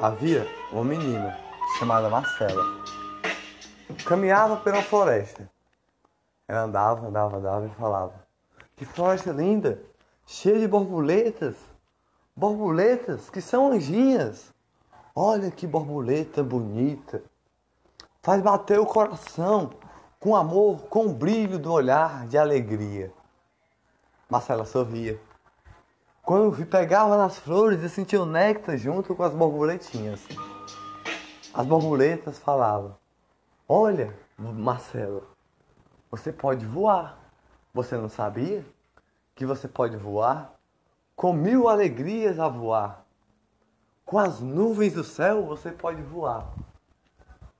Havia uma menina chamada Marcela. Caminhava pela floresta. Ela andava, andava, andava e falava: Que floresta linda! Cheia de borboletas! Borboletas que são anjinhas! Olha que borboleta bonita! Faz bater o coração com amor, com o brilho do olhar de alegria. Marcela sorria. Quando pegava nas flores e sentia o néctar junto com as borboletinhas. As borboletas falavam: Olha, Marcela, você pode voar. Você não sabia que você pode voar? Com mil alegrias a voar. Com as nuvens do céu você pode voar.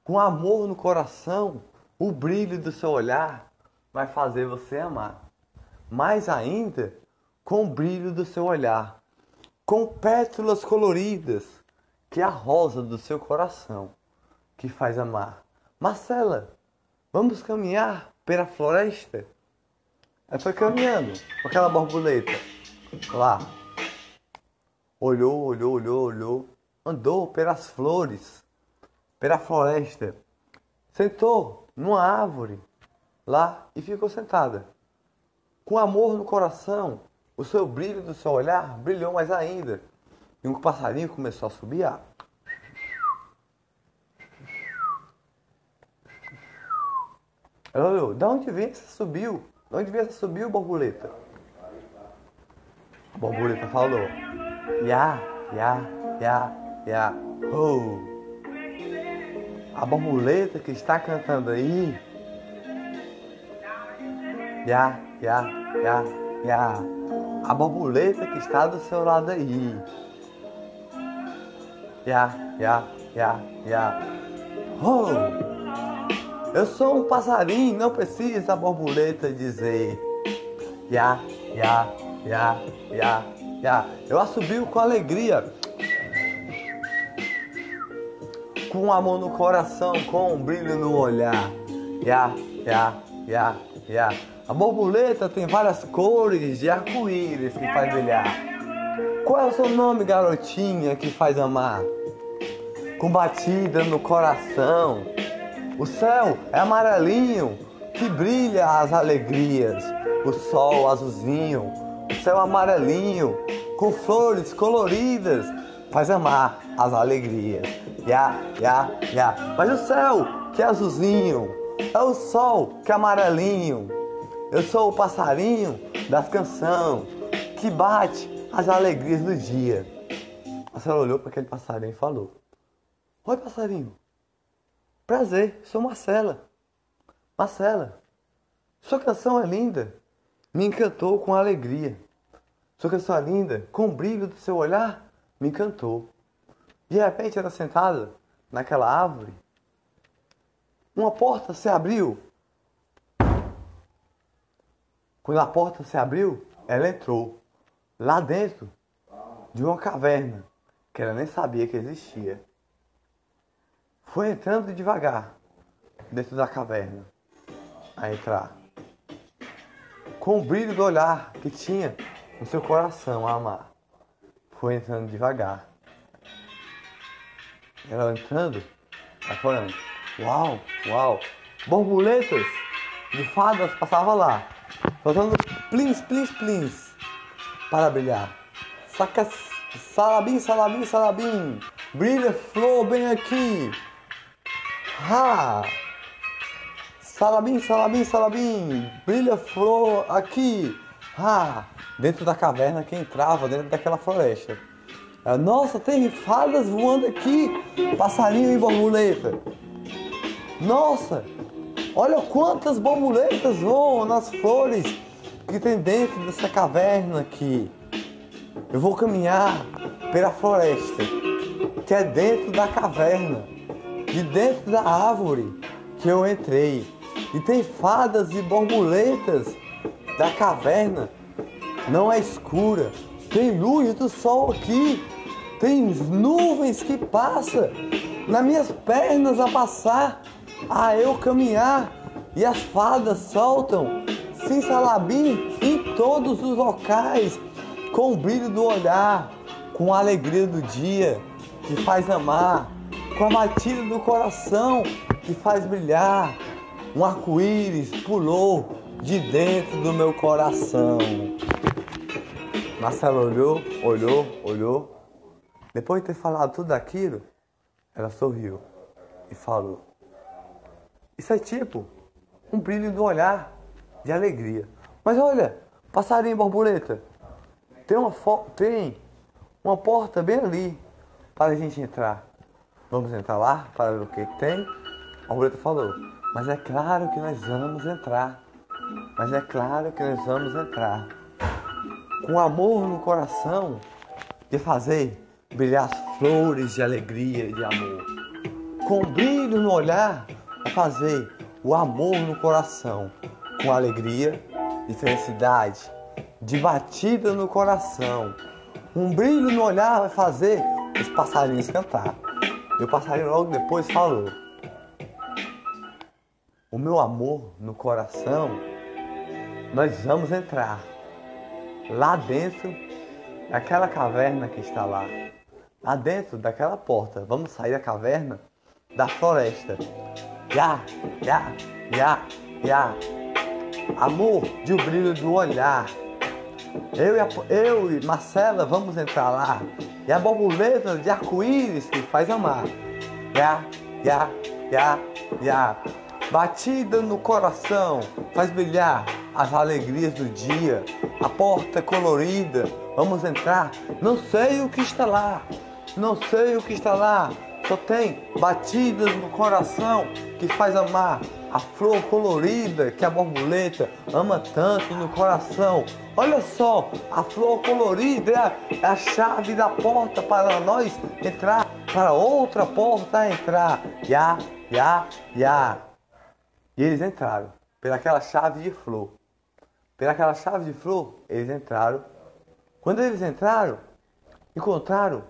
Com amor no coração, o brilho do seu olhar vai fazer você amar. Mais ainda, com o brilho do seu olhar, com pétalas coloridas, que é a rosa do seu coração, que faz amar. Marcela, vamos caminhar pela floresta? Ela foi caminhando com aquela borboleta lá. Olhou, olhou, olhou, olhou. Andou pelas flores, pela floresta. Sentou numa árvore lá e ficou sentada. Com amor no coração, o seu brilho do seu olhar brilhou mais ainda. E um passarinho começou a subir. Ela olhou, de onde vem você subiu? De onde vem você subiu, borboleta? A borboleta falou, Ya, ya, ya, ya, oh. A borboleta que está cantando aí, Ya, ya, ya, ya a borboleta que está do seu lado aí. Ya, ya, ya, ya. Oh! Eu sou um passarinho, não precisa a borboleta dizer. Ya, ya, ya, ya, ya. Eu assobio com alegria. Com amor no coração, com um brilho no olhar. Ya, ya, ya, ya. A borboleta tem várias cores de arco-íris que faz brilhar. Qual é o seu nome, garotinha, que faz amar? Com batida no coração. O céu é amarelinho, que brilha as alegrias. O sol azulzinho, o céu amarelinho, com flores coloridas, faz amar as alegrias. Ya, ya, ya. Mas o céu que é azulzinho, é o sol que é amarelinho. Eu sou o passarinho das canções que bate as alegrias do dia. A senhora olhou para aquele passarinho e falou: Oi, passarinho. Prazer, sou Marcela. Marcela, sua canção é linda. Me encantou com alegria. Sua canção é linda, com o brilho do seu olhar, me encantou. De repente, ela sentada naquela árvore, uma porta se abriu quando a porta se abriu, ela entrou lá dentro de uma caverna que ela nem sabia que existia. Foi entrando devagar dentro da caverna a entrar. Com o brilho do olhar que tinha no seu coração a amar. Foi entrando devagar. Ela entrando, ela falando, uau, uau, borboletas de fadas passavam lá. Faltando plins, plins, plins para brilhar. Saca salabim, salabim, salabim. Brilha flor bem aqui. Ha! Salabim, salabim, salabim. Brilha flor aqui. Ha! Dentro da caverna que entrava dentro daquela floresta. Nossa, tem fadas voando aqui. Passarinho e borboleta. Nossa, Olha quantas borboletas voam nas flores que tem dentro dessa caverna aqui. Eu vou caminhar pela floresta, que é dentro da caverna, de dentro da árvore que eu entrei. E tem fadas e borboletas da caverna. Não é escura, tem luz do sol aqui, tem nuvens que passam nas minhas pernas a passar a eu caminhar e as fadas soltam salabim em todos os locais, com o brilho do olhar, com a alegria do dia. que faz amar, com a batida do coração que faz brilhar. Um arco-íris pulou de dentro do meu coração. Marcela olhou, olhou, olhou. Depois de ter falado tudo aquilo, ela sorriu e falou: Isso é tipo um brilho do olhar de alegria. Mas olha, passarinho borboleta, tem uma, tem uma porta bem ali para a gente entrar. Vamos entrar lá para ver o que tem? A borboleta falou: Mas é claro que nós vamos entrar. Mas é claro que nós vamos entrar. Com amor no coração, de fazer brilhar flores de alegria e de amor. Com brilho no olhar, fazer o amor no coração. Com alegria e felicidade, de batida no coração. Um brilho no olhar vai fazer os passarinhos cantar. E o passarinho logo depois falou: O meu amor no coração, nós vamos entrar lá dentro daquela caverna que está lá. Lá dentro daquela porta. Vamos sair da caverna da floresta. Ya, ya, ya, ya. Amor de o brilho do olhar. Eu e, a, eu e Marcela vamos entrar lá. E a borboleta de arco-íris que faz amar. Ya, ya, ya, ya. Batida no coração faz brilhar as alegrias do dia. A porta é colorida, vamos entrar. Não sei o que está lá, não sei o que está lá. Só tem batidas no coração que faz amar a flor colorida que a borboleta ama tanto no coração. Olha só, a flor colorida é a chave da porta para nós entrar, para outra porta entrar. Ya, ya, ya. E eles entraram pelaquela chave de flor. Pelaquela chave de flor, eles entraram. Quando eles entraram, encontraram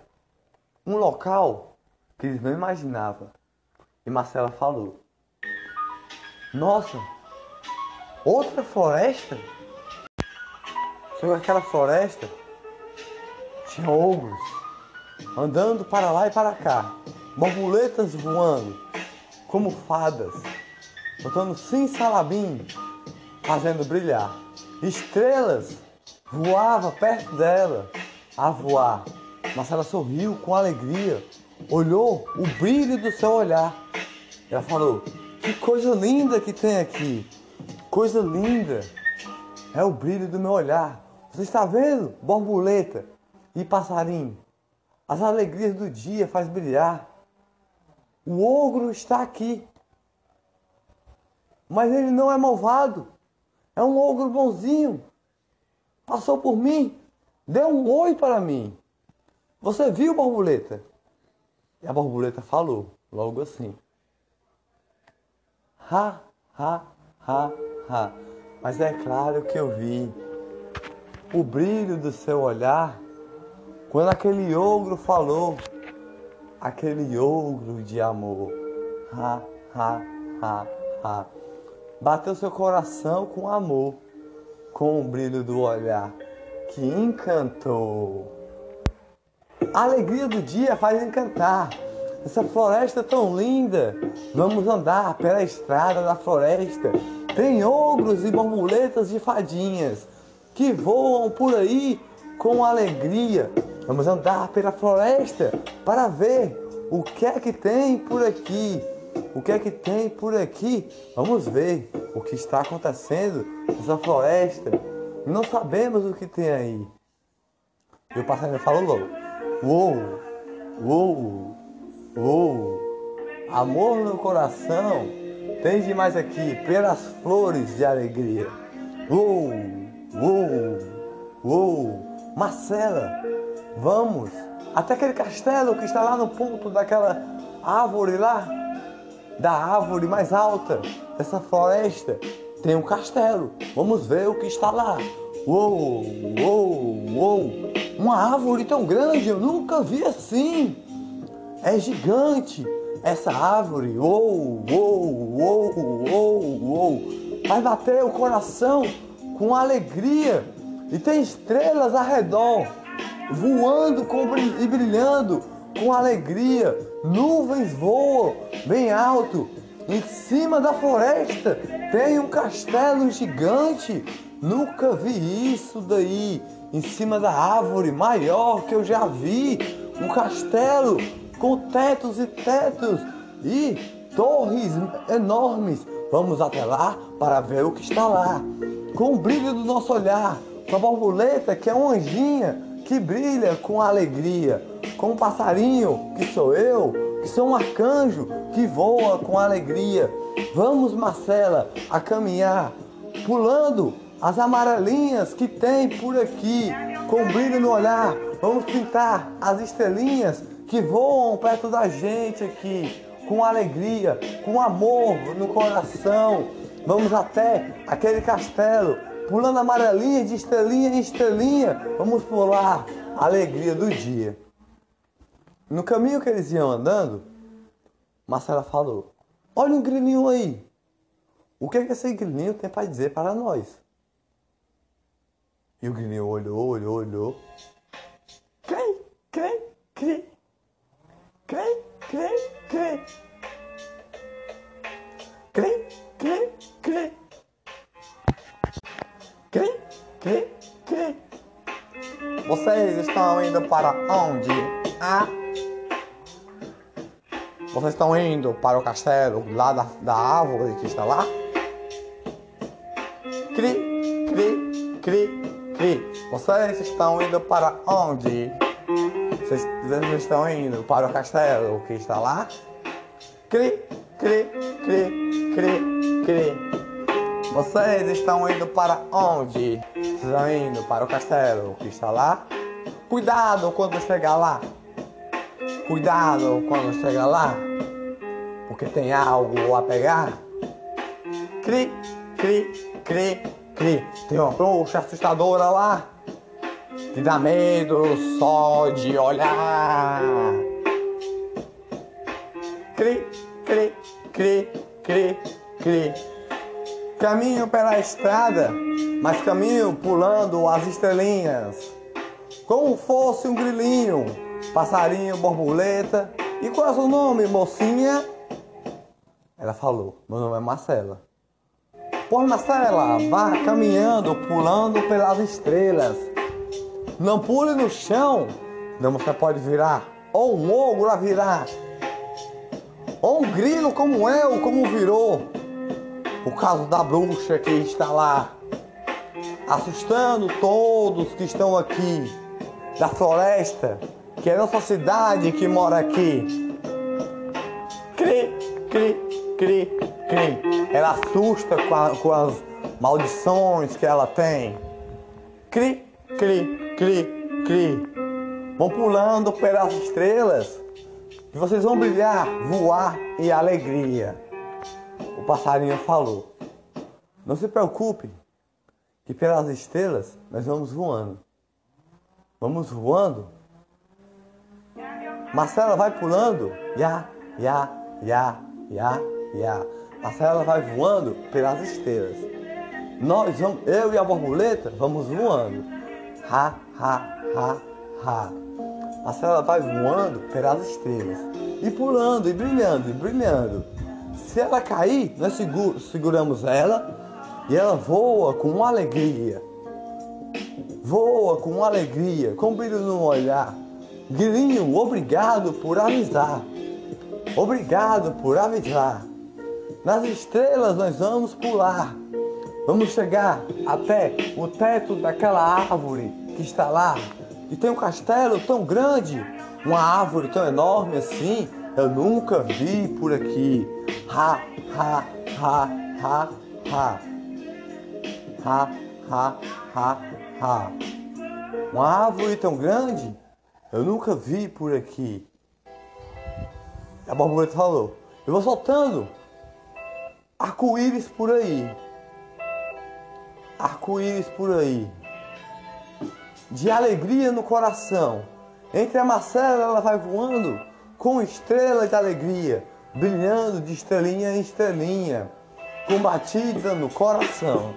um local que eles não imaginavam. E Marcela falou: Nossa, outra floresta? Só que aquela floresta tinha ogros andando para lá e para cá, borboletas voando como fadas botando sim salabim, fazendo brilhar. Estrelas voava perto dela a voar. Mas ela sorriu com alegria, olhou o brilho do seu olhar. Ela falou: Que coisa linda que tem aqui! Coisa linda! É o brilho do meu olhar. Você está vendo, borboleta e passarinho? As alegrias do dia faz brilhar. O ogro está aqui. Mas ele não é malvado. É um ogro bonzinho. Passou por mim. Deu um oi para mim. Você viu, borboleta? E a borboleta falou, logo assim. Ha, ha, ha, ha. Mas é claro que eu vi o brilho do seu olhar quando aquele ogro falou, aquele ogro de amor. Ha, ha, ha, ha bateu seu coração com amor, com o brilho do olhar que encantou. A alegria do dia faz encantar. Essa floresta tão linda. Vamos andar pela estrada da floresta. Tem ogros e borboletas de fadinhas que voam por aí com alegria. Vamos andar pela floresta para ver o que é que tem por aqui. O que é que tem por aqui? Vamos ver o que está acontecendo nessa floresta. Não sabemos o que tem aí. E o passarinho falou logo: Uou, uou, uou. Amor no coração tem demais aqui pelas flores de alegria. Uou, uou, uou. Marcela, vamos até aquele castelo que está lá no ponto daquela árvore lá da árvore mais alta dessa floresta tem um castelo. Vamos ver o que está lá. Uou, uou, uou. Uma árvore tão grande, eu nunca vi assim. É gigante essa árvore. Uou, uou, uou, uou, uou. Vai bater o coração com alegria. E tem estrelas ao redor, voando e brilhando com alegria. Nuvens voam bem alto. Em cima da floresta tem um castelo gigante. Nunca vi isso daí. Em cima da árvore maior que eu já vi. Um castelo com tetos e tetos e torres enormes. Vamos até lá para ver o que está lá. Com o brilho do nosso olhar, com a borboleta que é uma anjinha que brilha com alegria, com um passarinho que sou eu, que sou um arcanjo que voa com alegria. Vamos, Marcela, a caminhar, pulando as amarelinhas que tem por aqui, com brilho no olhar. Vamos pintar as estrelinhas que voam perto da gente aqui, com alegria, com amor no coração. Vamos até aquele castelo, pulando amarelinha de estrelinha em estrelinha. Vamos pular a alegria do dia. No caminho que eles iam andando, Marcela falou: Olha um grilinho aí. O que, é que esse grilinho tem para dizer para nós? E o grilinho olhou, olhou, olhou. Cri, cri, cri. Cri, cri, cri. Cri, cri, cri. Cri, cri, cri. Vocês estão indo para onde? Ah? Vocês estão indo para o castelo lá da, da árvore que está lá? Cri, cri, cri, cri. Vocês estão indo para onde? Vocês, estão indo para o castelo que está lá? Cri, cri, cri, cri, cri. Vocês estão indo para onde? Vocês estão indo para o castelo que está lá? Cuidado quando chegar lá. Cuidado quando chegar lá. Porque tem algo a pegar. Cri, cri, cri, cri. Tem uma bruxa assustadora lá que dá medo só de olhar. Cri, cri, cri, cri, cri. Caminho pela estrada, mas caminho pulando as estrelinhas. Como fosse um grilinho, passarinho, borboleta. E qual é o seu nome, mocinha? Ela falou: Meu nome é Marcela. Pois Marcela, vá caminhando, pulando pelas estrelas. Não pule no chão, não você pode virar. Ou um ogro a virar. Ou um grilo como eu, como virou. O caso da bruxa que está lá, assustando todos que estão aqui, da floresta, que é a nossa cidade que mora aqui. Cri, cri, cri, cri. Ela assusta com, a, com as maldições que ela tem. Cri, cri, cri, cri. Vão pulando pelas estrelas e vocês vão brilhar, voar e alegria. O passarinho falou: Não se preocupe, que pelas estrelas nós vamos voando. Vamos voando. Marcela vai pulando. Ya, ya, ya, ya, ya. Marcela vai voando pelas estrelas. Nós vamos, eu e a borboleta, vamos voando. Ha, ha, ha, ha. Marcela vai voando pelas estrelas. E pulando, e brilhando, e brilhando. Se ela cair, nós seguramos ela e ela voa com alegria. Voa com alegria, com brilho no olhar. Grilinho, obrigado por avisar. Obrigado por avisar. Nas estrelas nós vamos pular. Vamos chegar até o teto daquela árvore que está lá. E tem um castelo tão grande, uma árvore tão enorme assim, eu nunca vi por aqui. Ha, ha, ha, ha, ha. Ha, ha, ha, ha. Uma árvore tão grande, eu nunca vi por aqui. A borboleta falou: Eu vou soltando arco-íris por aí. Arco-íris por aí. De alegria no coração. Entre a Marcela, ela vai voando com estrelas de alegria, brilhando de estrelinha em estrelinha, com batida no coração.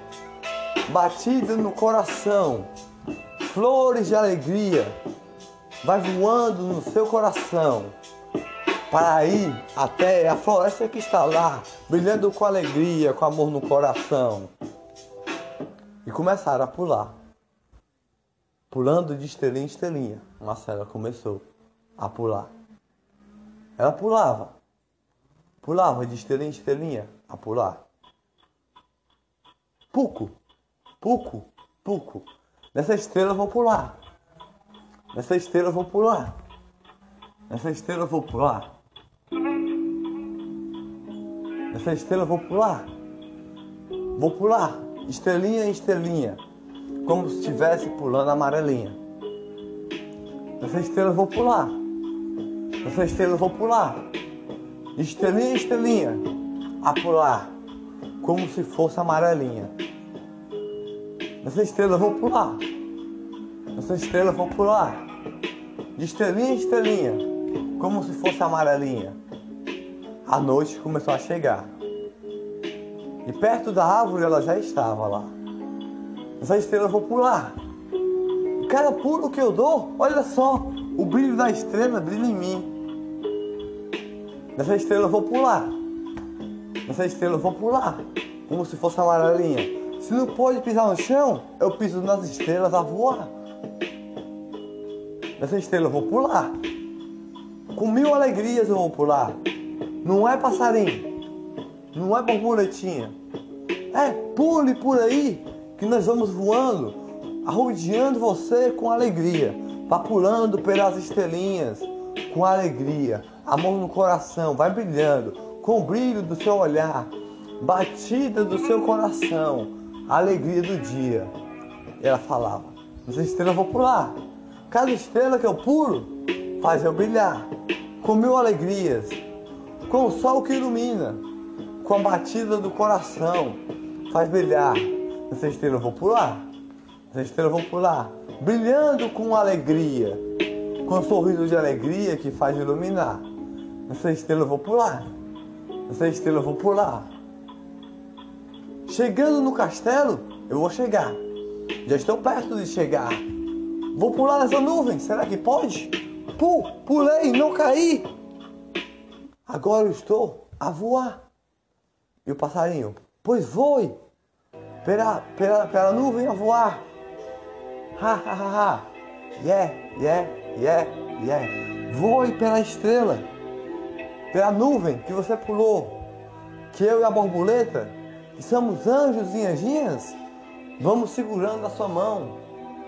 Batida no coração. Flores de alegria. vai voando no seu coração para ir até a floresta que está lá, brilhando com alegria, com amor no coração. E começaram a pular. Pulando de estrelinha em estrelinha. Marcela começou a pular. Ela pulava. Pulava de estrelinha em estrelinha a pular. Puco, puco, puco. Nessa estrela eu vou pular. Nessa estrela eu vou pular. Nessa estrela eu vou pular. Nessa estrela eu vou pular. Vou pular. Estrelinha em estrelinha. Como se estivesse pulando amarelinha. Nessa estrela eu vou pular. Nessa estrela eu vou pular. Estrelinha estrelinha. A pular. Como se fosse amarelinha. Nessa estrela eu vou pular. Nessa estrela eu vou pular. De estrelinha estrelinha. Como se fosse amarelinha. A noite começou a chegar. E perto da árvore ela já estava lá. Essa estrela eu vou pular. Cada pulo que eu dou, olha só, o brilho da estrela brilha em mim. Nessa estrela eu vou pular. Nessa estrela eu vou pular. Como se fosse amarelinha. Se não pode pisar no chão, eu piso nas estrelas a voar. Nessa estrela eu vou pular. Com mil alegrias eu vou pular. Não é passarinho. Não é borboletinha. É, pule por aí que nós vamos voando, arrodeando você com alegria, papulando pelas estrelinhas com alegria, amor no coração, vai brilhando, com o brilho do seu olhar, batida do seu coração, alegria do dia. Ela falava: Essa estrela eu vou pular. Cada estrela que eu pulo faz eu brilhar, com mil alegrias, com o sol que ilumina, com a batida do coração, faz brilhar. Essa estrela eu vou pular, essa estrela eu vou pular, brilhando com alegria, com um sorriso de alegria que faz iluminar. Essa estrela eu vou pular, essa estrela eu vou pular. Chegando no castelo, eu vou chegar. Já estou perto de chegar. Vou pular nessa nuvem, será que pode? Pul, pulei, não caí. Agora eu estou a voar. E o passarinho, pois voe pela, pela, pela nuvem a voar. Ha, ha, ha, ha. Yeah, yeah, yeah, yeah. Voe pela estrela, pela nuvem que você pulou. Que eu e a borboleta, que somos anjos e anjinhas, vamos segurando a sua mão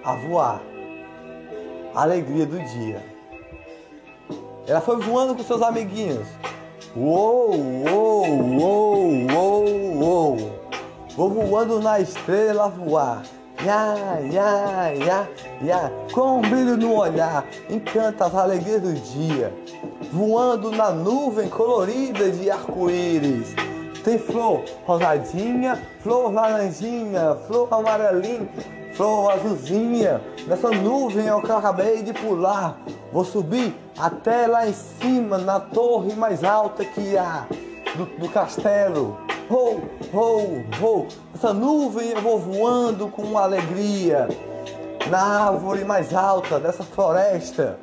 a voar. Alegria do dia. Ela foi voando com seus amiguinhos. Uou, uou, uou, uou, uou. Vou voando na estrela voar. Ya, ya, ya, ya. Com um brilho no olhar, encanta as alegrias do dia. Voando na nuvem colorida de arco-íris. Tem flor rosadinha, flor laranjinha, flor amarelinha, flor azulzinha. Nessa nuvem eu acabei de pular. Vou subir até lá em cima, na torre mais alta que há do, do castelo. Oh, oh, oh. Essa nuvem eu vou voando com alegria. Na árvore mais alta dessa floresta.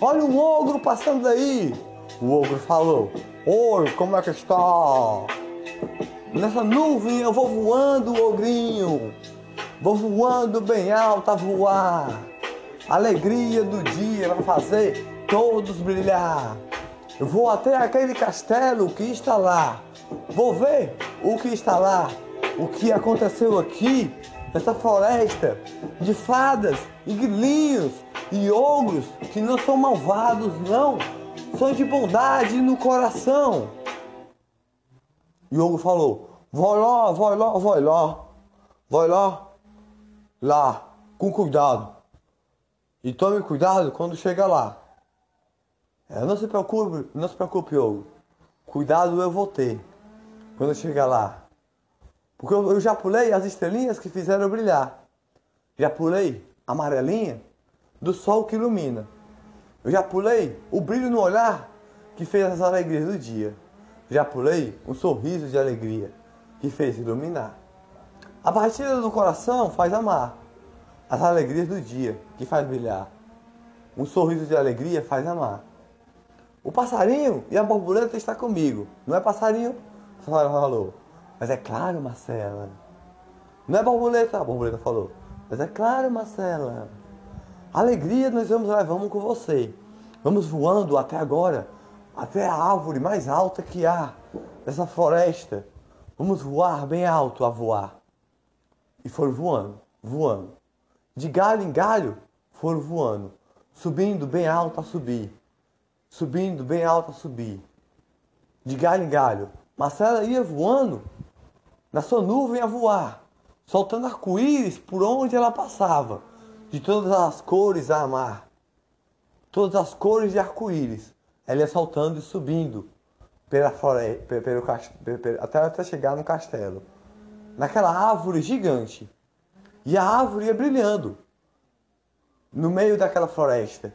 Olha um ogro passando aí. O ogro falou: Oi, como é que está? Nessa nuvem eu vou voando, ogrinho. Vou voando bem alto a voar. Alegria do dia vai fazer todos brilhar. Eu vou até aquele castelo que está lá. Vou ver o que está lá. O que aconteceu aqui, nessa floresta de fadas e grilinhos e ogros que não são malvados, não. São de bondade no coração. E o ogro falou: Vai lá, vai lá, vai lá. Vai lá. Lá, com cuidado. E tome cuidado quando chega lá. É, não se preocupe, não se preocupe, Hugo. Cuidado eu vou ter quando chegar lá. Porque eu, eu já pulei as estrelinhas que fizeram brilhar. Já pulei a amarelinha do sol que ilumina. Eu já pulei o brilho no olhar que fez as alegrias do dia. Já pulei um sorriso de alegria que fez iluminar. A batida do coração faz amar as alegrias do dia que faz brilhar. Um sorriso de alegria faz amar. O passarinho e a borboleta está comigo. Não é passarinho? Falou. Mas é claro, Marcela. Não é borboleta? A borboleta falou. Mas é claro, Marcela. Alegria nós vamos levando com você. Vamos voando até agora, até a árvore mais alta que há nessa floresta. Vamos voar bem alto a voar. E foram voando, voando. De galho em galho, foram voando. Subindo bem alto a subir. Subindo bem alto a subir. De galho em galho. Marcela ia voando na sua nuvem a voar, soltando arco-íris por onde ela passava, de todas as cores a amar todas as cores de arco-íris. Ela ia saltando e subindo pela floresta, até chegar no castelo. Naquela árvore gigante. E a árvore ia brilhando no meio daquela floresta.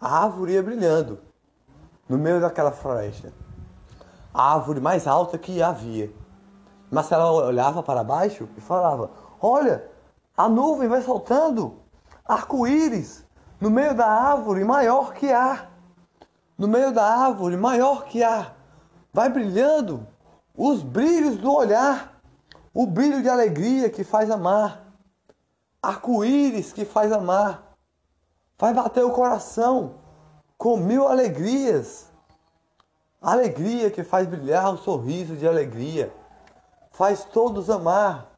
A árvore ia brilhando no meio daquela floresta. A árvore mais alta que havia. Marcela olhava para baixo e falava: Olha, a nuvem vai soltando arco-íris no meio da árvore maior que há. No meio da árvore maior que há. Vai brilhando os brilhos do olhar, o brilho de alegria que faz amar, arco-íris que faz amar. Vai bater o coração com mil alegrias. Alegria que faz brilhar o sorriso de alegria. Faz todos amar.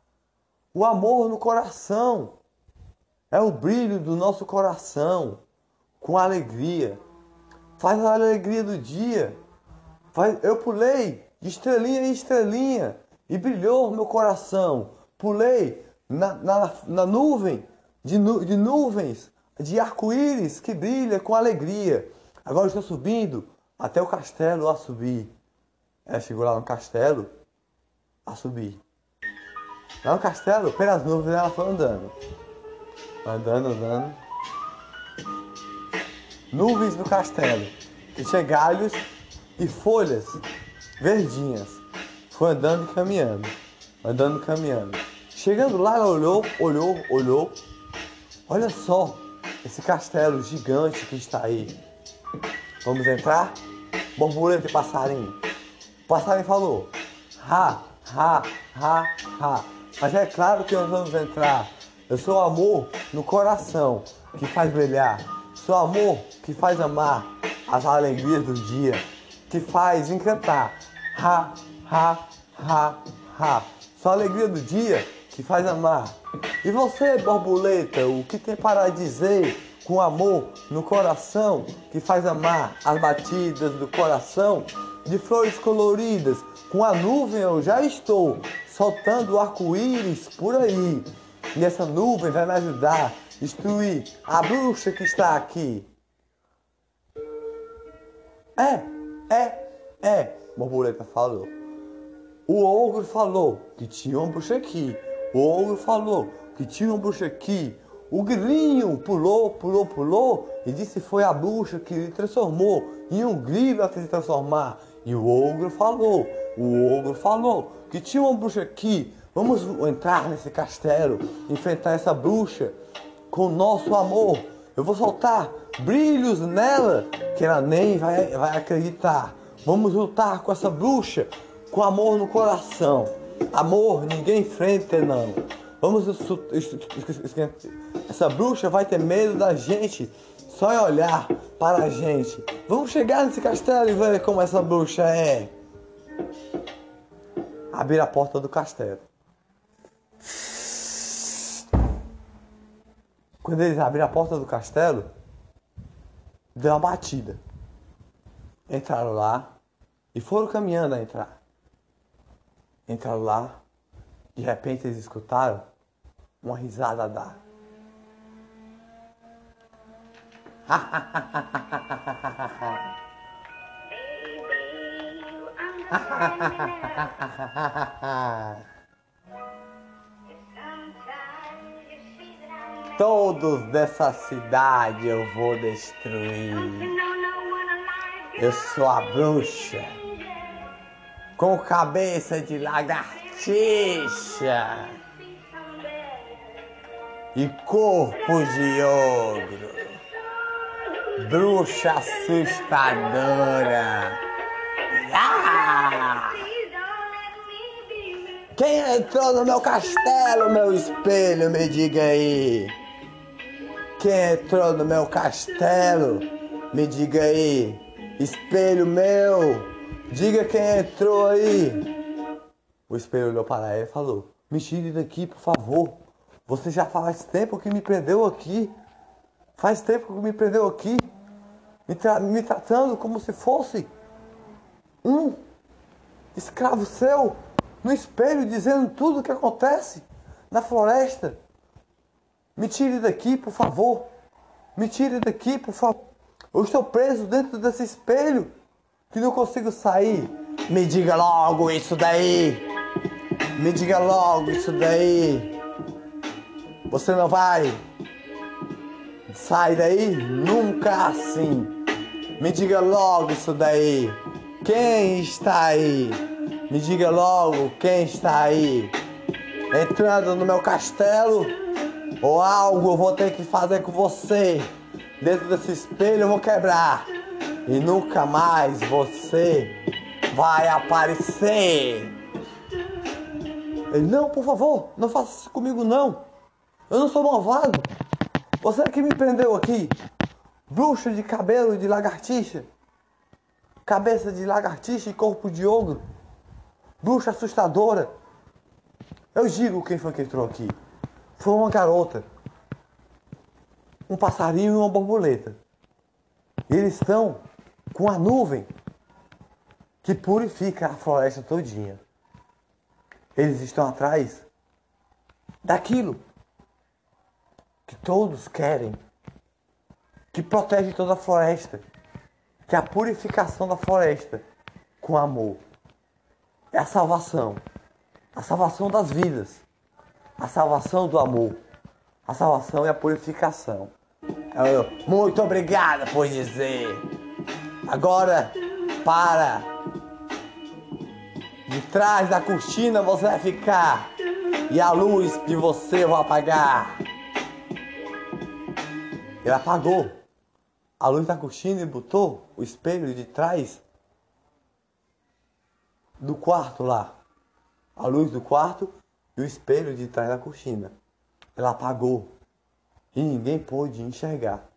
O amor no coração é o brilho do nosso coração com alegria. Faz a alegria do dia. Faz... Eu pulei de estrelinha em estrelinha e brilhou meu coração. Pulei na, na, na nuvem de, nu... de nuvens de arco-íris que brilha com alegria. Agora estou subindo até o castelo a subir. Ela chegou lá no castelo a subir. Lá no castelo, pelas nuvens, ela foi andando. Andando, andando. Nuvens do castelo. E tinha galhos e folhas verdinhas. Foi andando e caminhando. Andando e caminhando. Chegando lá, ela olhou, olhou, olhou. Olha só esse castelo gigante que está aí. Vamos entrar? Borboleta e passarinho. O passarinho falou: Ha, ha, ha, ha. Mas é claro que nós vamos entrar. Eu sou amor no coração que faz brilhar. Sou amor que faz amar as alegrias do dia, que faz encantar. Ha, ha, ha, ha. Sou a alegria do dia que faz amar. E você, borboleta, o que tem para dizer com amor no coração que faz amar as batidas do coração de flores coloridas? Com a nuvem eu já estou soltando arco-íris por aí. E essa nuvem vai me ajudar a destruir a bruxa que está aqui. É, é, é, borboleta falou. O ogro falou que tinha uma bruxa aqui. O ogro falou que tinha uma bruxa aqui. O grilinho pulou, pulou, pulou e disse foi a bruxa que lhe transformou em um grilo até se transformar. E o ogro falou, o ogro falou que tinha uma bruxa aqui. Vamos entrar nesse castelo, enfrentar essa bruxa com nosso amor. Eu vou soltar brilhos nela que ela nem vai, vai acreditar. Vamos lutar com essa bruxa com amor no coração. Amor, ninguém enfrenta não. Vamos essa bruxa vai ter medo da gente só em olhar para a gente. Vamos chegar nesse castelo e ver como essa bruxa é. Abrir a porta do castelo. Quando eles abriram a porta do castelo, deu uma batida. Entraram lá e foram caminhando a entrar. Entraram lá, de repente eles escutaram uma risada dar. Todos dessa cidade eu vou destruir. Eu sou a bruxa com cabeça de lagartixa e corpo de ogro. Bruxa assustadora. Ah! Quem entrou no meu castelo, meu espelho, me diga aí. Quem entrou no meu castelo, me diga aí. Espelho meu, diga quem entrou aí. O espelho olhou para ela e falou: Me tire daqui, por favor. Você já faz tempo que me prendeu aqui. Faz tempo que me prendeu aqui. Me, tra me tratando como se fosse um escravo seu no espelho dizendo tudo o que acontece na floresta. Me tire daqui, por favor. Me tire daqui, por favor. Eu estou preso dentro desse espelho que não consigo sair. Me diga logo isso daí. Me diga logo isso daí. Você não vai sair daí nunca assim. Me diga logo isso daí. Quem está aí? Me diga logo quem está aí. Entrando no meu castelo ou algo eu vou ter que fazer com você. Dentro desse espelho eu vou quebrar. E nunca mais você vai aparecer. Ele, não, por favor, não faça isso comigo não. Eu não sou malvado. Você é que me prendeu aqui. Bruxa de cabelo de lagartixa. Cabeça de lagartixa e corpo de ogro bruxa assustadora. Eu digo quem foi que entrou aqui. Foi uma garota, um passarinho e uma borboleta. Eles estão com a nuvem que purifica a floresta todinha. Eles estão atrás daquilo que todos querem, que protege toda a floresta, que é a purificação da floresta com amor é a salvação. A salvação das vidas. A salvação do amor. A salvação é a purificação. Muito obrigada por dizer. Agora, para. De trás da cortina você vai ficar. E a luz de você vai apagar. Ele apagou a luz da cortina e botou o espelho de trás do quarto lá. A luz do quarto e o espelho de trás da cortina. Ela apagou. E ninguém pôde enxergar.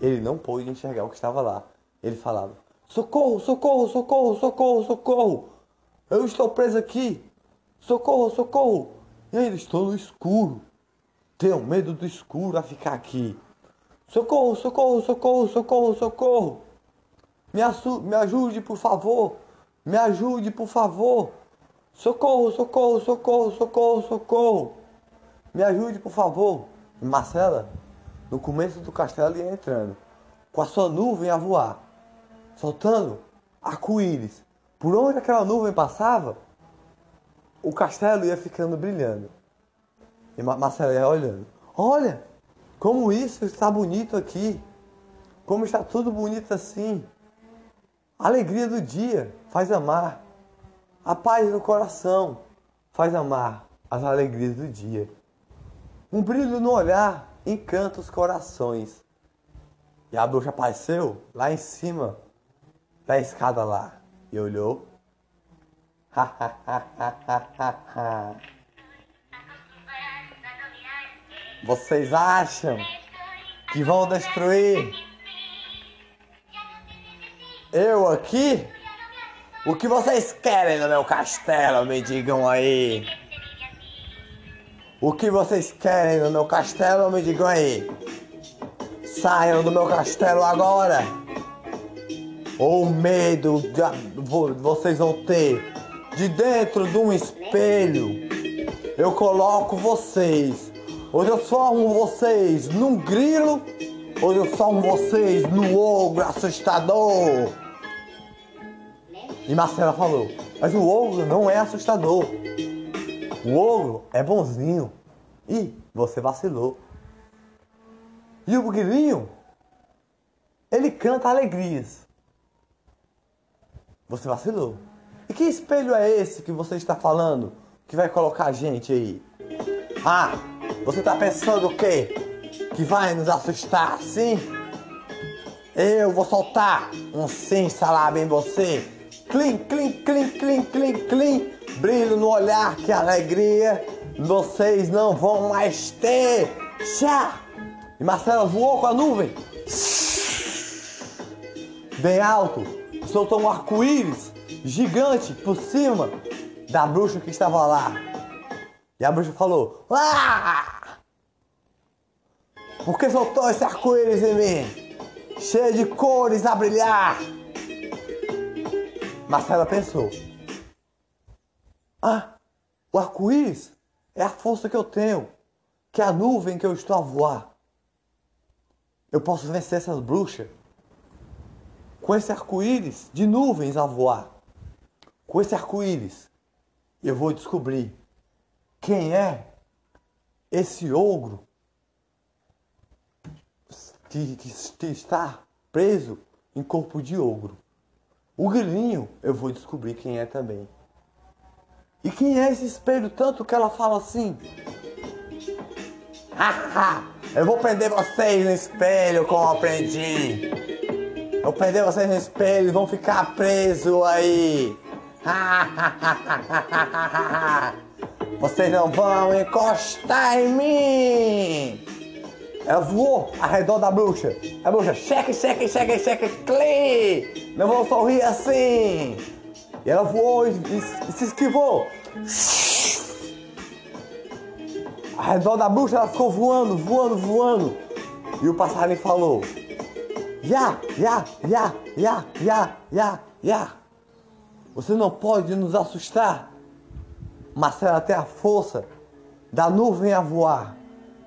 Ele não pôde enxergar o que estava lá. Ele falava: Socorro, socorro, socorro, socorro, socorro! Eu estou preso aqui! Socorro, socorro! E ainda estou no escuro. Tenho medo do escuro a ficar aqui. Socorro, socorro, socorro, socorro, socorro! Me, me ajude, por favor! Me ajude, por favor. Socorro, socorro, socorro, socorro, socorro. Me ajude, por favor. E Marcela, no começo do castelo, ia entrando, com a sua nuvem a voar, soltando arco-íris. Por onde aquela nuvem passava, o castelo ia ficando brilhando. E Marcela ia olhando. Olha, como isso está bonito aqui. Como está tudo bonito assim. A alegria do dia faz amar. A paz no coração faz amar as alegrias do dia. Um brilho no olhar encanta os corações. E a bruxa apareceu lá em cima da escada lá e olhou. Vocês acham que vão destruir eu aqui? O que vocês querem no meu castelo? Me digam aí. O que vocês querem no meu castelo? Me digam aí. Saiam do meu castelo agora. Ou medo de, vocês vão ter de dentro de um espelho. Eu coloco vocês. Hoje eu formo vocês num grilo Hoje são vocês no ogro assustador. E Marcela falou, mas o ogro não é assustador. O ogro é bonzinho. E você vacilou. E o grilinho, ele canta alegrias. Você vacilou. E que espelho é esse que você está falando que vai colocar a gente aí? Ah, você está pensando o quê? que vai nos assustar assim? Eu vou soltar um sim salaba em você. Clim, clim, clim, clim, clim, clim. Brilho no olhar, que alegria. Vocês não vão mais ter. Tchá! E Marcela voou com a nuvem. Bem alto, soltou um arco-íris gigante por cima da bruxa que estava lá. E a bruxa falou: Ah! Por que soltou esse arco-íris em mim? Cheio de cores a brilhar. Marcela pensou: Ah, o arco-íris é a força que eu tenho, que é a nuvem que eu estou a voar. Eu posso vencer essas bruxas com esse arco-íris de nuvens a voar. Com esse arco-íris, eu vou descobrir quem é esse ogro que, que, que está preso em corpo de ogro. O grilinho, eu vou descobrir quem é também. E quem é esse espelho tanto que ela fala assim? Haha, eu vou prender vocês no espelho como aprendi. Eu vou prender vocês no espelho e vão ficar presos aí. Vocês não vão encostar em mim! Ela voou ao redor da bruxa. A bruxa, cheque, cheque, cheque, cheque, cli! Não vou sorrir assim! E ela voou e, e, e se esquivou. Ao redor da bruxa ela ficou voando, voando, voando. E o passarinho falou: Ya, ya, ya, ya, ya, ya, ya. Você não pode nos assustar. Marcela tem a força da nuvem a voar.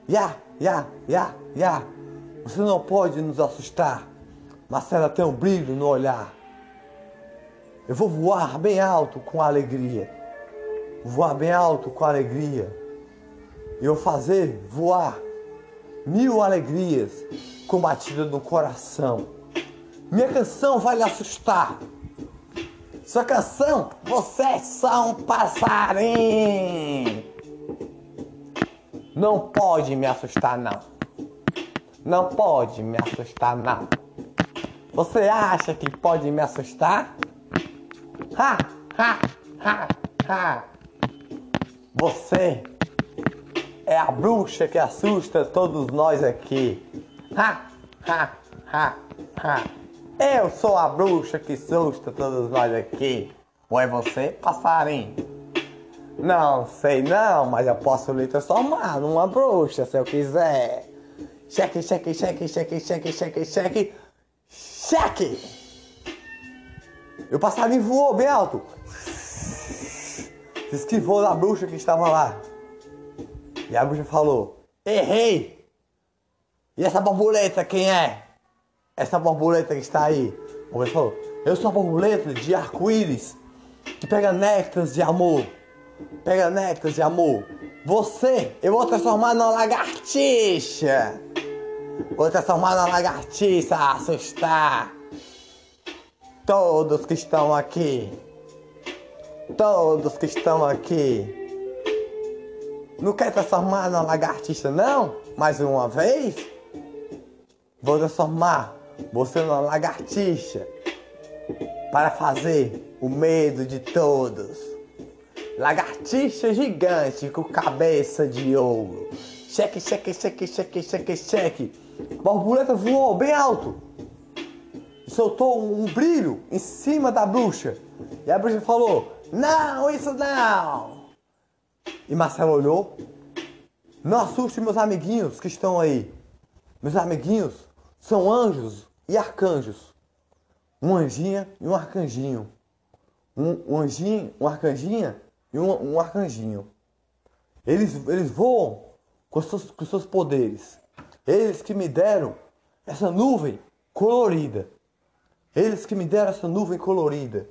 Ya, ya, ya, ya. Você não pode nos assustar. Marcela tem um brilho no olhar. Eu vou voar bem alto com alegria. Voar bem alto com alegria. Eu fazer voar mil alegrias combatidas no coração. Minha canção vai lhe assustar. Sua canção, você é só um passarinho. Não pode me assustar, não. Não pode me assustar, não. Você acha que pode me assustar? Ha, ha, ha, ha. Você é a bruxa que assusta todos nós aqui. Ha, ha, ha, ha. Eu sou a bruxa que assusta todos nós aqui. Ou é você, passarinho? Não sei não, mas eu posso lhe transformar numa bruxa se eu quiser. Cheque, cheque, cheque, cheque, cheque, cheque, cheque. Cheque! E o passarinho voou bem alto. Se esquivou da bruxa que estava lá. E a bruxa falou: Errei! E essa borboleta quem é? Essa borboleta que está aí. O homem falou: Eu sou a borboleta de arco-íris que pega néctares de amor. Pega néctares de amor. Você, eu vou transformar numa lagartixa. Vou transformar numa lagartixa, assustar todos que estão aqui. Todos que estão aqui. Não quer transformar numa lagartixa, não? Mais uma vez? Vou transformar você numa lagartixa para fazer o medo de todos. Lagartixa gigante com cabeça de ouro. Cheque, cheque, cheque, cheque, cheque, cheque. Borboleta voou bem alto. Soltou um brilho em cima da bruxa. E a bruxa falou: Não, isso não! E Marcelo olhou. Não assuste meus amiguinhos que estão aí. Meus amiguinhos são anjos e arcanjos. Um anjinha e um arcanjinho. Um, um anjinho, um arcanjinha e um, um arcanjinho. Eles, eles voam com seus, com seus poderes. Eles que me deram essa nuvem colorida. Eles que me deram essa nuvem colorida.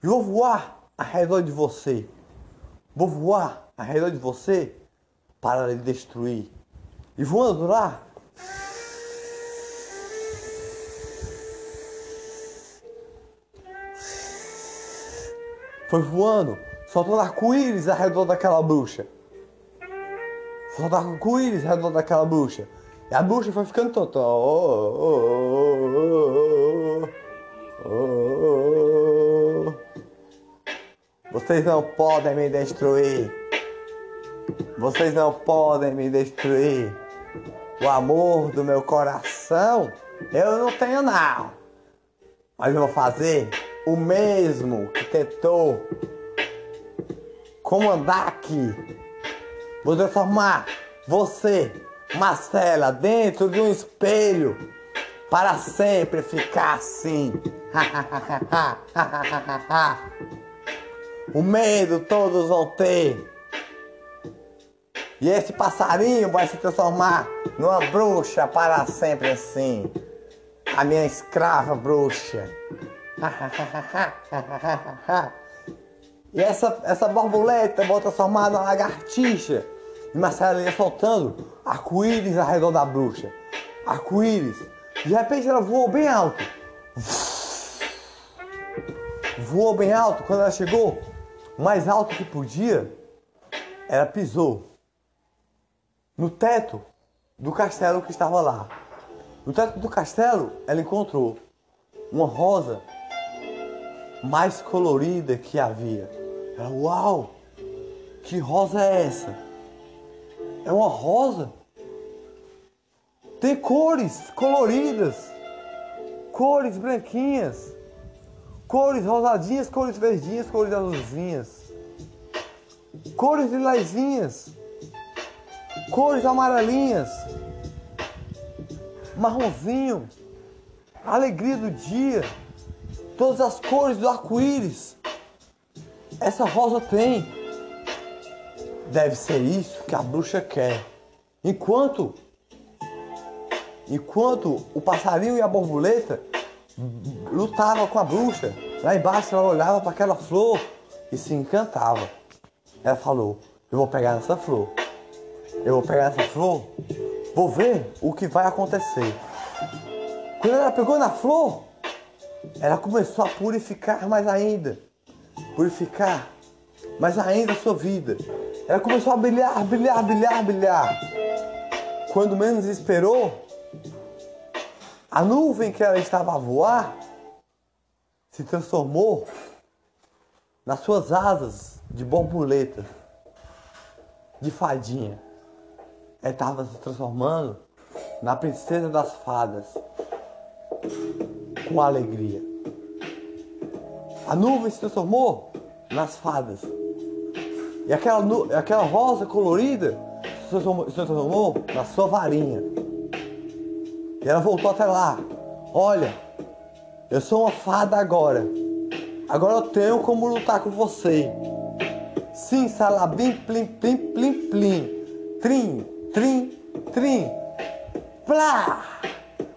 Eu vou voar ao redor de você. Vou voar ao redor de você para lhe destruir. E voando lá, foi voando, soltando arco-íris ao redor daquela bruxa. Soltando arco-íris ao redor daquela bruxa. E a bruxa foi ficando tonta. Vocês não podem me destruir. Vocês não podem me destruir. O amor do meu coração eu não tenho não. Mas eu vou fazer o mesmo que tentou comandar aqui. Vou transformar você, Marcela, dentro de um espelho para sempre ficar assim. o medo todos vão ter. E esse passarinho vai se transformar numa bruxa para sempre assim. A minha escrava bruxa. e essa, essa borboleta vai transformar numa lagartixa. E Marcela ia soltando arco-íris ao redor da bruxa. Arco-íris. De repente ela voou bem alto. Voou bem alto. Quando ela chegou mais alto que podia, ela pisou no teto do castelo que estava lá. No teto do castelo, ela encontrou uma rosa mais colorida que havia. Ela, uau! Que rosa é essa? É uma rosa? Tem cores coloridas, cores branquinhas, cores rosadinhas, cores verdinhas, cores azulzinhas, cores lilazinhas cores amarelinhas, marronzinho, alegria do dia, todas as cores do arco-íris. Essa rosa tem. Deve ser isso que a bruxa quer. Enquanto enquanto o passarinho e a borboleta lutavam com a bruxa, lá embaixo ela olhava para aquela flor e se encantava. Ela falou: "Eu vou pegar essa flor eu vou pegar essa flor, vou ver o que vai acontecer. Quando ela pegou na flor, ela começou a purificar mais ainda. Purificar mais ainda a sua vida. Ela começou a brilhar, brilhar, brilhar, brilhar. Quando menos esperou, a nuvem que ela estava a voar se transformou nas suas asas de borboleta, de fadinha estava se transformando na princesa das fadas com alegria. A nuvem se transformou nas fadas. E aquela, aquela rosa colorida se transformou, se transformou na sua varinha. E ela voltou até lá. Olha, eu sou uma fada agora. Agora eu tenho como lutar com você. Sim, salabim, plim, plim, plim, plim. Trim, Trim, trim, plá!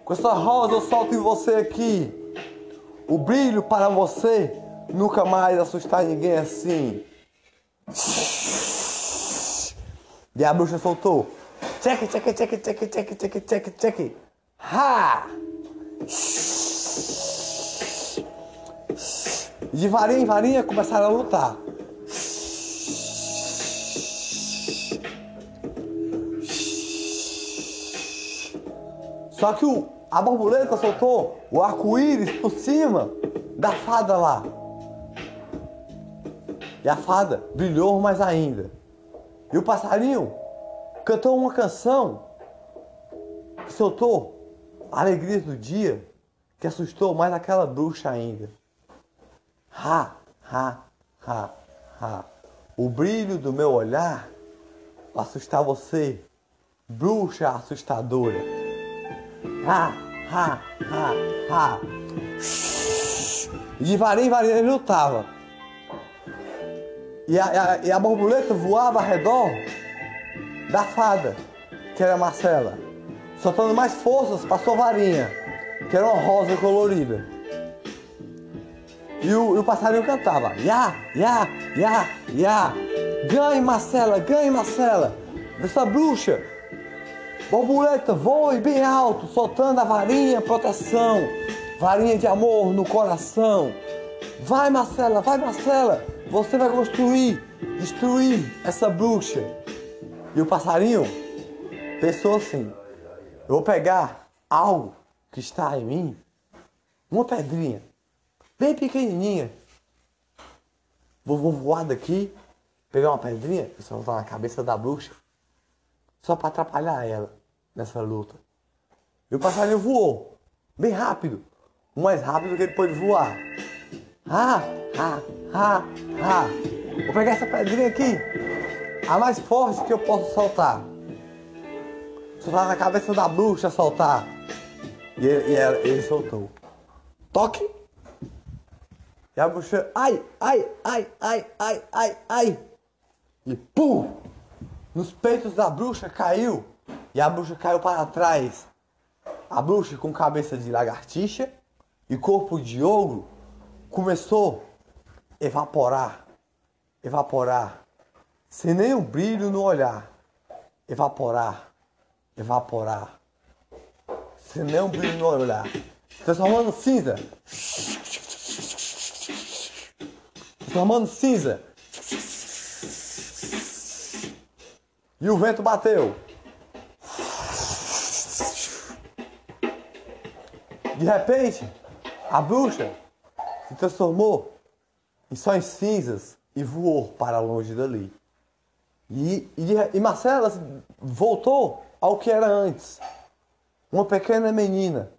Com essa rosa eu solto em você aqui. O brilho para você nunca mais assustar ninguém assim. E a bruxa soltou. Check, check, check, check, check, check, check, check. Ha! De varinha em varinha começaram a lutar. Só que o, a borboleta soltou o arco-íris por cima da fada lá. E a fada brilhou mais ainda. E o passarinho cantou uma canção que soltou a alegria do dia que assustou mais aquela bruxa ainda. Ha, ha, ha, ha. O brilho do meu olhar assustar você, bruxa assustadora. Ha, ha, ha, ha. De varinha em varinha ele lutava. E a, a, e a borboleta voava ao redor da fada, que era Marcela, soltando mais forças para sua varinha, que era uma rosa colorida. E o, e o passarinho cantava: Ya, ya, ya, ya. Ganhe, Marcela, ganhe, Marcela. Essa bruxa Borboleta, voe bem alto, soltando a varinha proteção, varinha de amor no coração. Vai, Marcela, vai, Marcela, você vai construir, destruir essa bruxa. E o passarinho pensou assim: Eu vou pegar algo que está em mim, uma pedrinha, bem pequenininha. Vou, vou voar daqui, pegar uma pedrinha e soltar na cabeça da bruxa, só para atrapalhar ela nessa luta. E o passarinho voou, bem rápido, o mais rápido que ele pôde voar. Ah, ah, ah, ah. Vou pegar essa pedrinha aqui, a mais forte que eu posso soltar. Soltar na cabeça da bruxa, soltar. E ele, e ela- ele soltou. Toque. E a bruxa, ai, ai, ai, ai, ai, ai, ai. E pum! Nos peitos da bruxa caiu. E a bruxa caiu para trás. A bruxa com cabeça de lagartixa e corpo de ogro começou a evaporar, evaporar, sem nenhum brilho no olhar. Evaporar, evaporar, sem nenhum brilho no olhar. Transformando cinza. Transformando cinza. E o vento bateu. De repente, a bruxa se transformou em só em cinzas e voou para longe dali. E, e, e Marcela voltou ao que era antes. Uma pequena menina.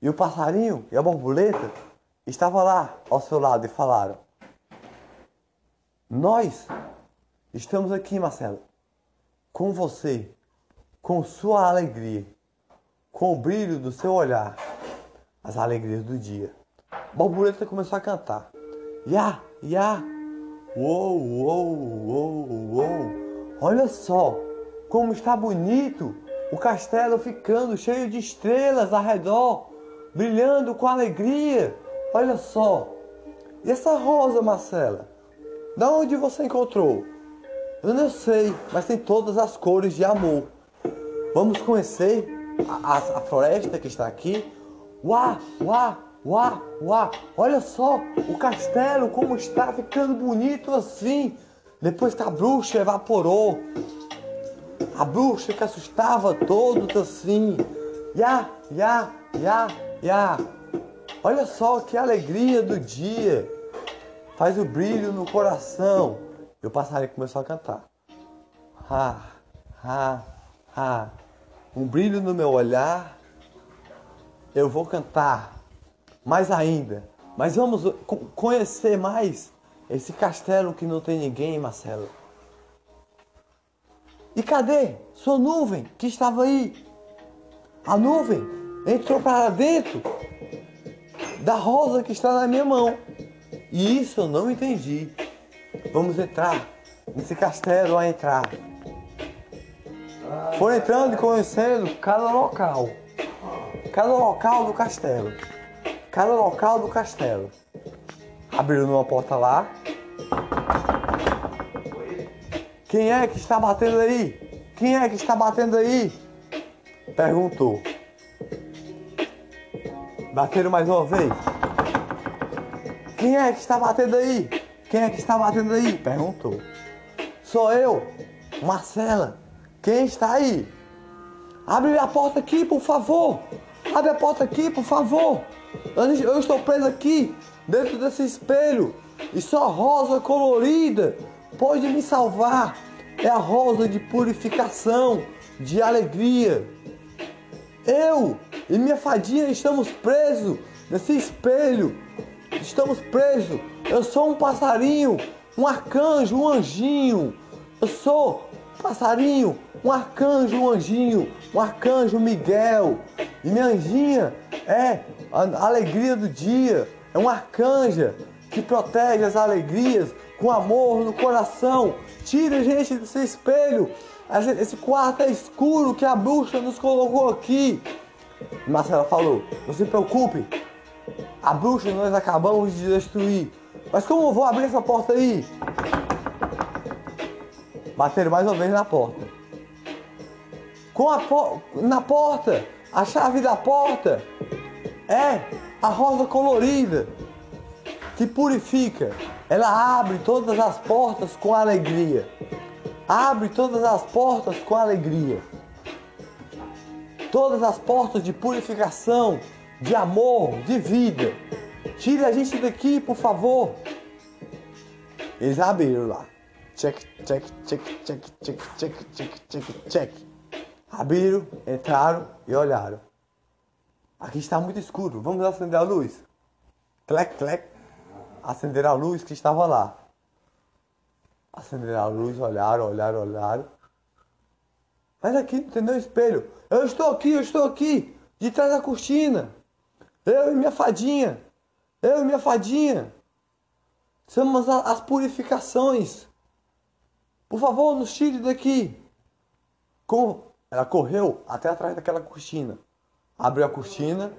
E o passarinho e a borboleta estavam lá ao seu lado e falaram: Nós estamos aqui, Marcela, com você, com sua alegria, com o brilho do seu olhar, as alegrias do dia. Borboleta começou a cantar. Ya, ya, uou, uou, uou, uou. Olha só como está bonito o castelo ficando cheio de estrelas ao redor, brilhando com alegria. Olha só. E essa rosa, Marcela? Da onde você encontrou? Eu não sei, mas tem todas as cores de amor. Vamos conhecer a, a- floresta que está aqui? Uá, uá, uá, uá. Olha só o castelo como está ficando bonito assim. Depois que a bruxa evaporou. A bruxa que assustava todos assim. Ya, ya, ya, ya. Olha só que alegria do dia. Faz o brilho no coração. E o passarinho começou a cantar. Ha, ha, ha. Um brilho no meu olhar. Eu vou cantar mais ainda. Mas vamos co- conhecer mais esse castelo que não tem ninguém, Marcelo. E cadê sua nuvem que estava aí? A nuvem entrou para dentro da rosa que está na minha mão. E isso eu não entendi. Vamos entrar nesse castelo a entrar. Foram entrando e conhecendo cada local. Cada local do castelo. Cada local do castelo. Abriram uma porta lá. Quem é que está batendo aí? Quem é que está batendo aí? Perguntou. Bateram mais uma vez. Quem é que está batendo aí? Quem é que está batendo aí? Perguntou. Sou eu, Marcela. Quem está aí? Abre a porta aqui, por favor. Abre a porta aqui, por favor. Eu estou preso aqui, dentro desse espelho. E só rosa colorida pode me salvar. É a rosa de purificação, de alegria. Eu e minha fadinha estamos presos nesse espelho. Estamos presos. Eu sou um passarinho, um arcanjo, um anjinho. Eu sou passarinho, um arcanjo, um anjinho, um arcanjo Miguel. E minha anjinha é a alegria do dia. É uma arcanja que protege as alegrias com amor no coração. Tira a gente desse espelho. Esse quarto é escuro que a bruxa nos colocou aqui. Marcela falou: Não se preocupe, a bruxa nós acabamos de destruir. Mas como eu vou abrir essa porta aí? Bateram mais uma vez na porta. Com a na porta, a chave da porta é a rosa colorida que purifica. Ela abre todas as portas com alegria. Abre todas as portas com alegria. todas as portas de purificação, de amor, de vida. Tire a gente daqui, por favor. Eles abriram lá. Check, check, check, check, check, check, check, check, check. Abriram, entraram e olharam. Aqui está muito escuro. Vamos acender a luz. Clec, clec. Acenderam a luz que estava lá. Acenderam a luz, olharam, olharam, olharam. Mas aqui não tem nenhum espelho. Eu estou aqui, eu estou aqui. De trás da cortina. Eu e minha fadinha. Eu e minha fadinha. Somos as purificações. Por favor, nos tire daqui. Ela correu até atrás daquela cortina. Abriu a cortina,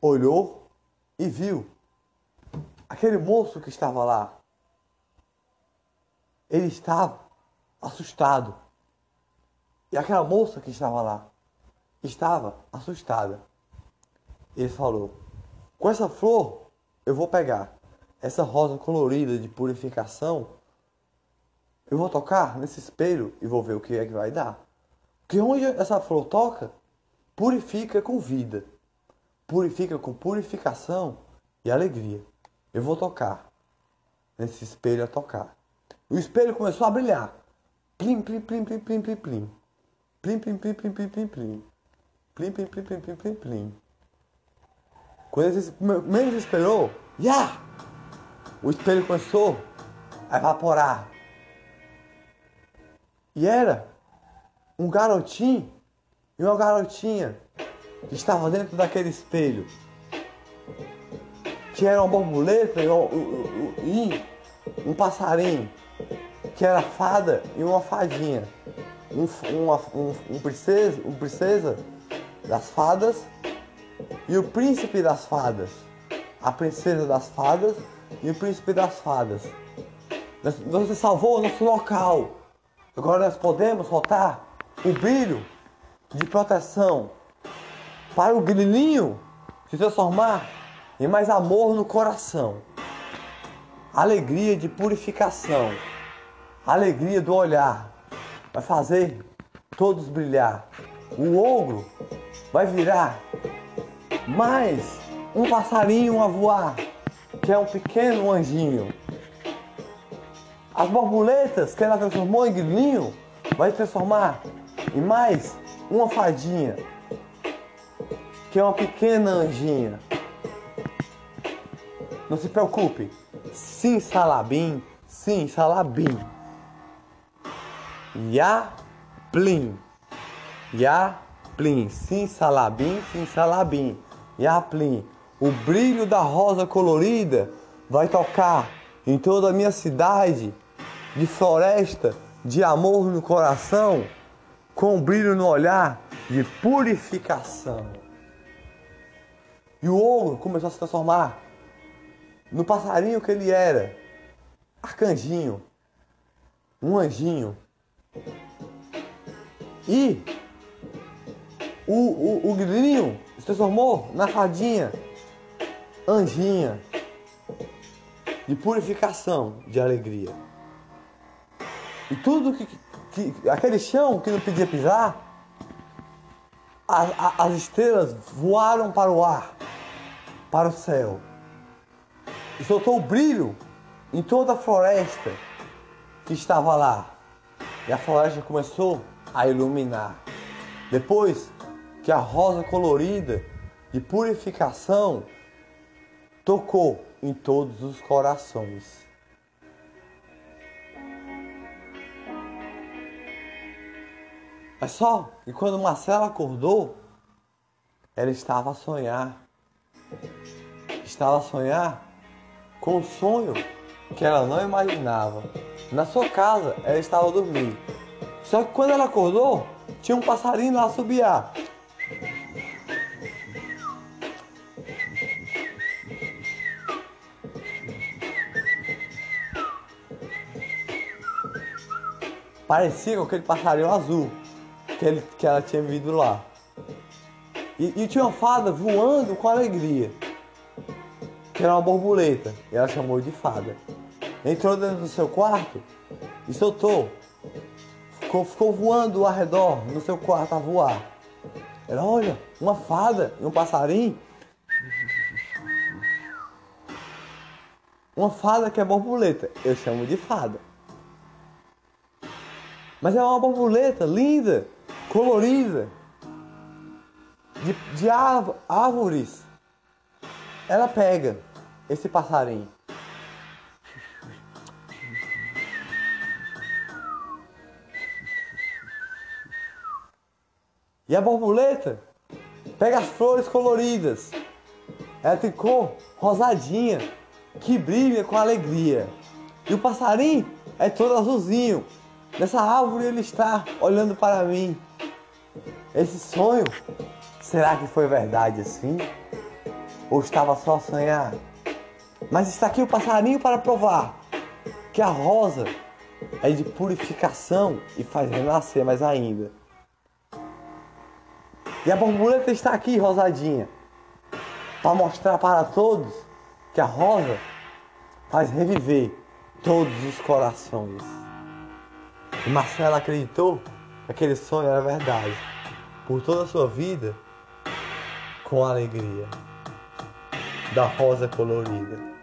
olhou e viu aquele moço que estava lá. Ele estava assustado. E aquela moça que estava lá estava assustada. Ele falou: Com essa flor eu vou pegar essa rosa colorida de purificação. Eu vou tocar nesse espelho e vou ver o que é que vai dar. Porque onde essa flor toca, purifica com vida, purifica com purificação e alegria. Eu vou tocar nesse espelho a tocar. O espelho começou a brilhar. Plim, plim, plim, plim, plim, plim, plim. Plim, plim, plim, plim, plim, plim, plim. Plim, plim, plim, plim, plim, plim, plim. Quando ele menos esperou, o espelho começou a evaporar. E era um garotinho e uma garotinha que estavam dentro daquele espelho. Que era uma borboleta e um, um passarinho. Que era fada e uma fadinha. Um, uma, um, um, princesa, um princesa das fadas e o príncipe das fadas. A princesa das fadas e o príncipe das fadas. Você salvou o nosso local. Agora nós podemos soltar o brilho de proteção para o grilinho se transformar em mais amor no coração. Alegria de purificação. Alegria do olhar. Vai fazer todos brilhar. O ogro vai virar mais um passarinho a voar que é um pequeno anjinho. As borboletas que ela transformou em grilinho vai transformar em mais uma fadinha, que é uma pequena anjinha. Não se preocupe. Sim, salabim. Sim, salabim. Ya, plim. Ya, plim. Sim, salabim. Sim, salabim. Ya, plim o brilho da rosa colorida vai tocar em toda a minha cidade de floresta, de amor no coração, com brilho no olhar de purificação. E o ouro começou a se transformar no passarinho que ele era, arcanjinho, um anjinho. E o, o, o grilinho se transformou na fadinha anjinha de purificação, de alegria. E tudo que, que aquele chão que não podia pisar, a, a, as estrelas voaram para o ar, para o céu. E soltou o brilho em toda a floresta que estava lá. E a floresta começou a iluminar. Depois que a rosa colorida de purificação tocou em todos os corações. Mas só que quando Marcela acordou, ela estava a sonhar. Estava a sonhar com um sonho que ela não imaginava. Na sua casa, ela estava dormindo. Só que quando ela acordou, tinha um passarinho lá a subiar. parecia com aquele passarinho azul que, ele, que ela tinha visto lá. E, e tinha uma fada voando com alegria, que era uma borboleta, e ela chamou de fada. Entrou dentro do seu quarto e soltou ficou, ficou voando ao redor no seu quarto a voar. Ela, olha, uma fada e um passarinho. Uma fada que é borboleta. Eu chamo de fada. Mas é uma borboleta linda, colorida, de, de árvores. Ela pega esse passarinho. E a borboleta pega as flores coloridas. Ela tem cor rosadinha, que brilha com alegria. E o passarinho é todo azulzinho. Nessa árvore ele está olhando para mim. Esse sonho, será que foi verdade assim? Ou estava só a sonhar? Mas está aqui o passarinho para provar que a rosa é de purificação e faz renascer mais ainda. E a borboleta está aqui, rosadinha, para mostrar para todos que a rosa faz reviver todos os corações. E Marcela acreditou que aquele sonho era verdade, por toda a sua vida, com alegria da rosa colorida.